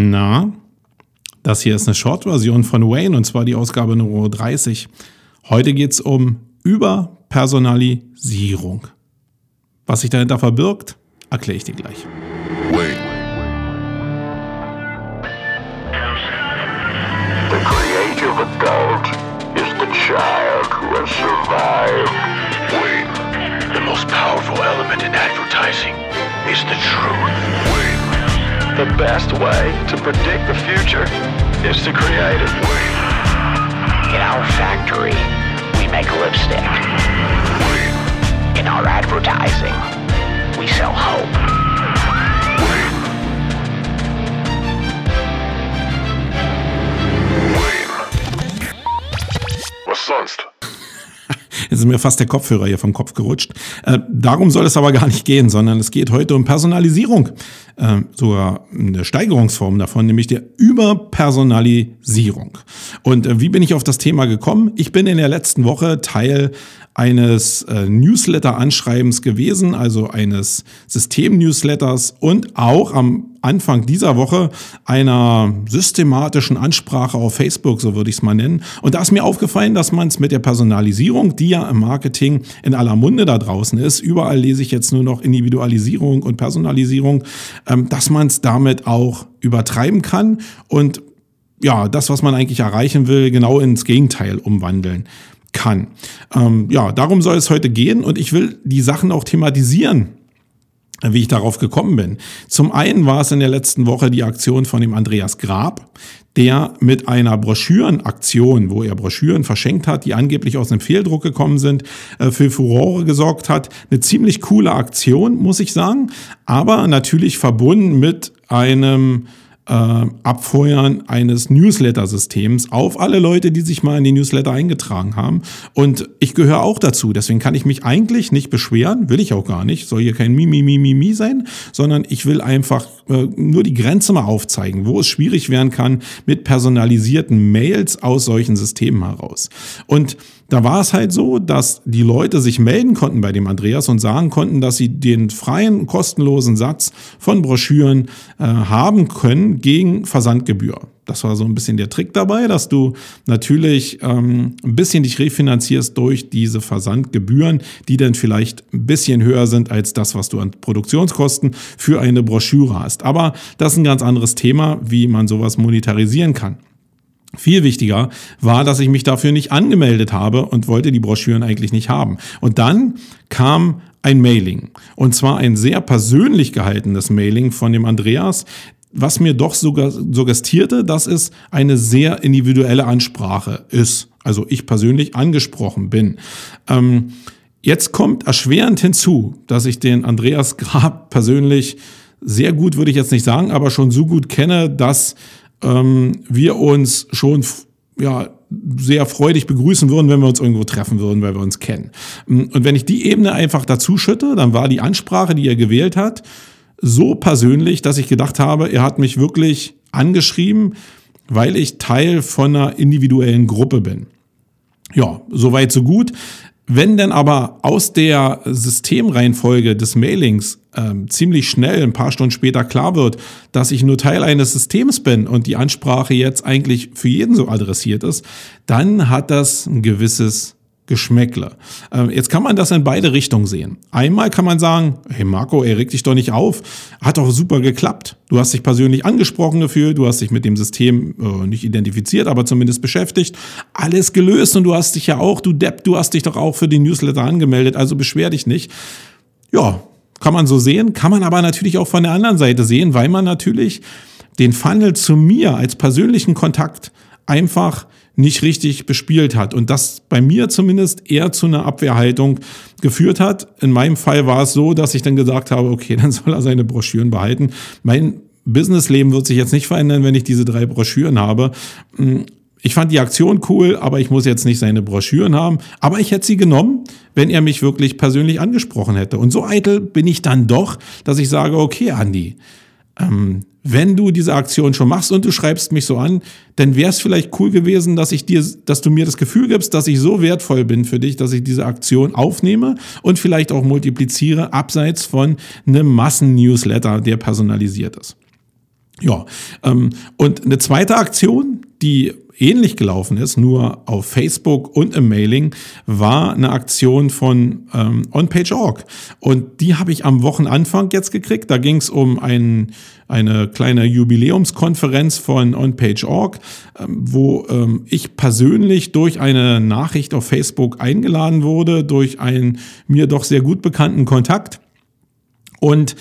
Na, das hier ist eine Short-Version von Wayne und zwar die Ausgabe Nummer 30. Heute geht es um Überpersonalisierung. Was sich dahinter verbirgt, erkläre ich dir gleich. Wayne. The creative adult is the child who has survived. Wayne. The most powerful element in advertising is the truth. The best way to predict the future is to create it. In our factory, we make lipstick. In our advertising, Jetzt ist mir fast der Kopfhörer hier vom Kopf gerutscht. Äh, darum soll es aber gar nicht gehen, sondern es geht heute um Personalisierung. Äh, sogar eine Steigerungsform davon, nämlich der Überpersonalisierung. Und äh, wie bin ich auf das Thema gekommen? Ich bin in der letzten Woche Teil eines äh, Newsletter-Anschreibens gewesen, also eines System-Newsletters und auch am Anfang dieser Woche einer systematischen Ansprache auf Facebook, so würde ich es mal nennen. Und da ist mir aufgefallen, dass man es mit der Personalisierung, die ja im Marketing in aller Munde da draußen ist, überall lese ich jetzt nur noch Individualisierung und Personalisierung, ähm, dass man es damit auch übertreiben kann und ja, das, was man eigentlich erreichen will, genau ins Gegenteil umwandeln kann. Ähm, ja, darum soll es heute gehen und ich will die Sachen auch thematisieren wie ich darauf gekommen bin. Zum einen war es in der letzten Woche die Aktion von dem Andreas Grab, der mit einer Broschürenaktion, wo er Broschüren verschenkt hat, die angeblich aus einem Fehldruck gekommen sind, äh, für Furore gesorgt hat. Eine ziemlich coole Aktion, muss ich sagen, aber natürlich verbunden mit einem äh, Abfeuern eines Newsletter-Systems auf alle Leute, die sich mal in die Newsletter eingetragen haben. Und ich gehöre auch dazu. Deswegen kann ich mich eigentlich nicht beschweren, will ich auch gar nicht. Soll hier kein Mimi, Mimi, Mimi sein, sondern ich will einfach äh, nur die Grenze mal aufzeigen, wo es schwierig werden kann mit personalisierten Mails aus solchen Systemen heraus. Und da war es halt so, dass die Leute sich melden konnten bei dem Andreas und sagen konnten, dass sie den freien, kostenlosen Satz von Broschüren äh, haben können gegen Versandgebühr. Das war so ein bisschen der Trick dabei, dass du natürlich ähm, ein bisschen dich refinanzierst durch diese Versandgebühren, die dann vielleicht ein bisschen höher sind als das, was du an Produktionskosten für eine Broschüre hast. Aber das ist ein ganz anderes Thema, wie man sowas monetarisieren kann. Viel wichtiger war, dass ich mich dafür nicht angemeldet habe und wollte die Broschüren eigentlich nicht haben. Und dann kam ein Mailing. Und zwar ein sehr persönlich gehaltenes Mailing von dem Andreas, was mir doch suggestierte, dass es eine sehr individuelle Ansprache ist. Also ich persönlich angesprochen bin. Ähm, jetzt kommt erschwerend hinzu, dass ich den Andreas Grab persönlich sehr gut, würde ich jetzt nicht sagen, aber schon so gut kenne, dass ähm, wir uns schon ja, sehr freudig begrüßen würden, wenn wir uns irgendwo treffen würden, weil wir uns kennen. Und wenn ich die Ebene einfach dazu schütte, dann war die Ansprache, die er gewählt hat, so persönlich, dass ich gedacht habe, er hat mich wirklich angeschrieben, weil ich Teil von einer individuellen Gruppe bin. Ja, soweit so gut. Wenn denn aber aus der Systemreihenfolge des Mailings ähm, ziemlich schnell, ein paar Stunden später klar wird, dass ich nur Teil eines Systems bin und die Ansprache jetzt eigentlich für jeden so adressiert ist, dann hat das ein gewisses Geschmäckle. Ähm, jetzt kann man das in beide Richtungen sehen. Einmal kann man sagen, hey Marco, er regt dich doch nicht auf. Hat doch super geklappt. Du hast dich persönlich angesprochen gefühlt, du hast dich mit dem System äh, nicht identifiziert, aber zumindest beschäftigt. Alles gelöst und du hast dich ja auch, du Depp, du hast dich doch auch für den Newsletter angemeldet, also beschwer dich nicht. Ja, kann man so sehen, kann man aber natürlich auch von der anderen Seite sehen, weil man natürlich den Funnel zu mir als persönlichen Kontakt einfach nicht richtig bespielt hat und das bei mir zumindest eher zu einer Abwehrhaltung geführt hat. In meinem Fall war es so, dass ich dann gesagt habe, okay, dann soll er seine Broschüren behalten. Mein Businessleben wird sich jetzt nicht verändern, wenn ich diese drei Broschüren habe. Hm, ich fand die Aktion cool, aber ich muss jetzt nicht seine Broschüren haben. Aber ich hätte sie genommen, wenn er mich wirklich persönlich angesprochen hätte. Und so eitel bin ich dann doch, dass ich sage, okay, Andi, ähm, wenn du diese Aktion schon machst und du schreibst mich so an, dann wäre es vielleicht cool gewesen, dass ich dir, dass du mir das Gefühl gibst, dass ich so wertvoll bin für dich, dass ich diese Aktion aufnehme und vielleicht auch multipliziere, abseits von einem Massen-Newsletter, der personalisiert ist. Ja, ähm, und eine zweite Aktion, die ähnlich gelaufen ist, nur auf Facebook und im Mailing, war eine Aktion von ähm, OnPage.org. Und die habe ich am Wochenanfang jetzt gekriegt. Da ging es um ein, eine kleine Jubiläumskonferenz von OnPage.org, ähm, wo ähm, ich persönlich durch eine Nachricht auf Facebook eingeladen wurde, durch einen mir doch sehr gut bekannten Kontakt. Und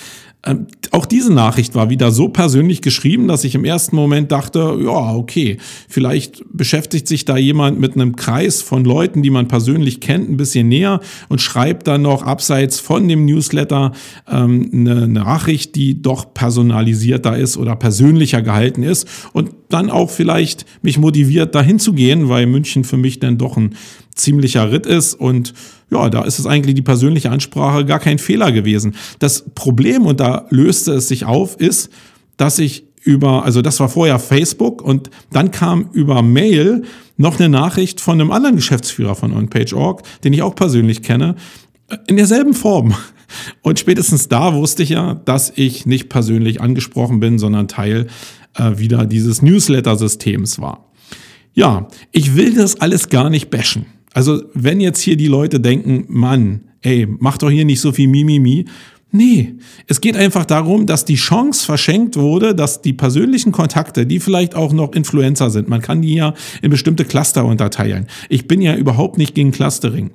ähm, auch diese Nachricht war wieder so persönlich geschrieben, dass ich im ersten Moment dachte, ja, okay, vielleicht beschäftigt sich da jemand mit einem Kreis von Leuten, die man persönlich kennt, ein bisschen näher und schreibt dann noch abseits von dem Newsletter ähm, eine Nachricht, die doch personalisierter ist oder persönlicher gehalten ist und dann auch vielleicht mich motiviert, dahin zu gehen, weil München für mich dann doch ein ziemlicher Ritt ist und ja, da ist es eigentlich die persönliche Ansprache gar kein Fehler gewesen. Das Problem, und da löste es sich auf, ist, dass ich über, also das war vorher Facebook und dann kam über Mail noch eine Nachricht von einem anderen Geschäftsführer von OnPage.org, den ich auch persönlich kenne, in derselben Form. Und spätestens da wusste ich ja, dass ich nicht persönlich angesprochen bin, sondern Teil äh, wieder dieses Newsletter-Systems war. Ja, ich will das alles gar nicht bashen. Also wenn jetzt hier die Leute denken, Mann, ey, mach doch hier nicht so viel Mimimi. Nee, es geht einfach darum, dass die Chance verschenkt wurde, dass die persönlichen Kontakte, die vielleicht auch noch Influencer sind, man kann die ja in bestimmte Cluster unterteilen. Ich bin ja überhaupt nicht gegen Clustering.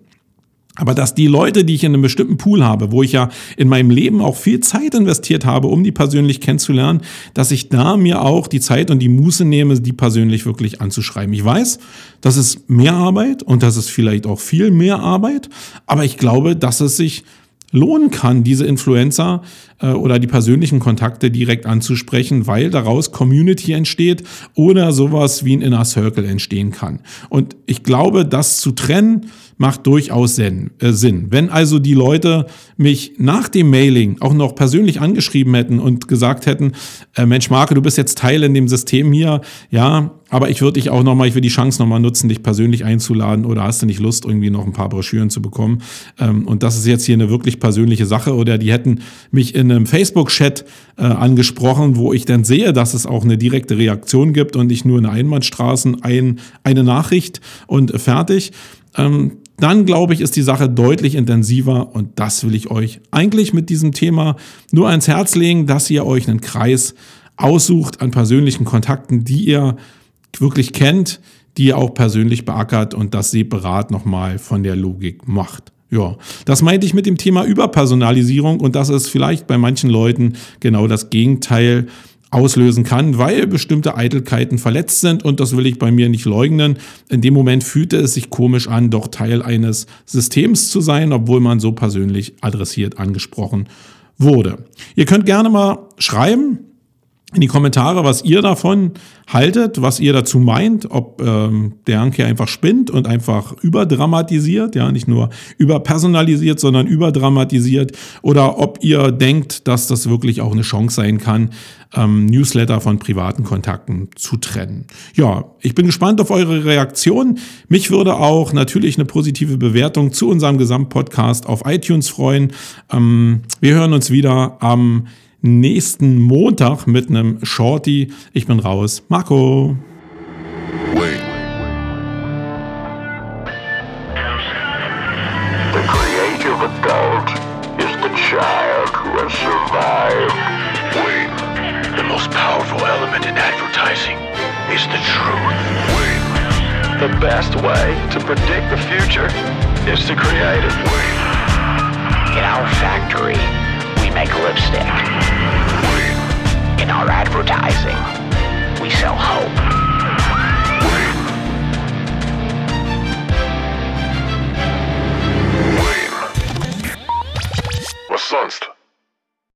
Aber dass die Leute, die ich in einem bestimmten Pool habe, wo ich ja in meinem Leben auch viel Zeit investiert habe, um die persönlich kennenzulernen, dass ich da mir auch die Zeit und die Muße nehme, die persönlich wirklich anzuschreiben. Ich weiß, das ist mehr Arbeit und das ist vielleicht auch viel mehr Arbeit, aber ich glaube, dass es sich lohnen kann, diese Influencer äh, oder die persönlichen Kontakte direkt anzusprechen, weil daraus Community entsteht oder sowas wie ein Inner Circle entstehen kann. Und ich glaube, das zu trennen, macht durchaus Sinn. Äh, Sinn. Wenn also die Leute mich nach dem Mailing auch noch persönlich angeschrieben hätten und gesagt hätten, äh, Mensch Marke, du bist jetzt Teil in dem System hier, ja, aber ich würde dich auch nochmal, ich will die Chance nochmal nutzen, dich persönlich einzuladen oder hast du nicht Lust, irgendwie noch ein paar Broschüren zu bekommen? Ähm, und das ist jetzt hier eine wirklich persönliche Sache oder die hätten mich in einem Facebook-Chat äh, angesprochen, wo ich dann sehe, dass es auch eine direkte Reaktion gibt und nicht nur eine Einbahnstraßen, ein, eine Nachricht und fertig. Ähm, dann glaube ich, ist die Sache deutlich intensiver und das will ich euch eigentlich mit diesem Thema nur ans Herz legen, dass ihr euch einen Kreis aussucht an persönlichen Kontakten, die ihr wirklich kennt, die auch persönlich beackert und das separat nochmal von der Logik macht. Ja, das meinte ich mit dem Thema Überpersonalisierung und das ist vielleicht bei manchen Leuten genau das Gegenteil auslösen kann, weil bestimmte Eitelkeiten verletzt sind und das will ich bei mir nicht leugnen. In dem Moment fühlte es sich komisch an, doch Teil eines Systems zu sein, obwohl man so persönlich adressiert angesprochen wurde. Ihr könnt gerne mal schreiben, in die Kommentare, was ihr davon haltet, was ihr dazu meint, ob ähm, der Anke einfach spinnt und einfach überdramatisiert, ja, nicht nur überpersonalisiert, sondern überdramatisiert, oder ob ihr denkt, dass das wirklich auch eine Chance sein kann, ähm, Newsletter von privaten Kontakten zu trennen. Ja, ich bin gespannt auf eure Reaktion. Mich würde auch natürlich eine positive Bewertung zu unserem Gesamtpodcast auf iTunes freuen. Ähm, wir hören uns wieder am nächsten Montag mit einem Shorty. Ich bin raus. Marco. Wait. Is the truth. Wait. The best way to predict the future is to create it.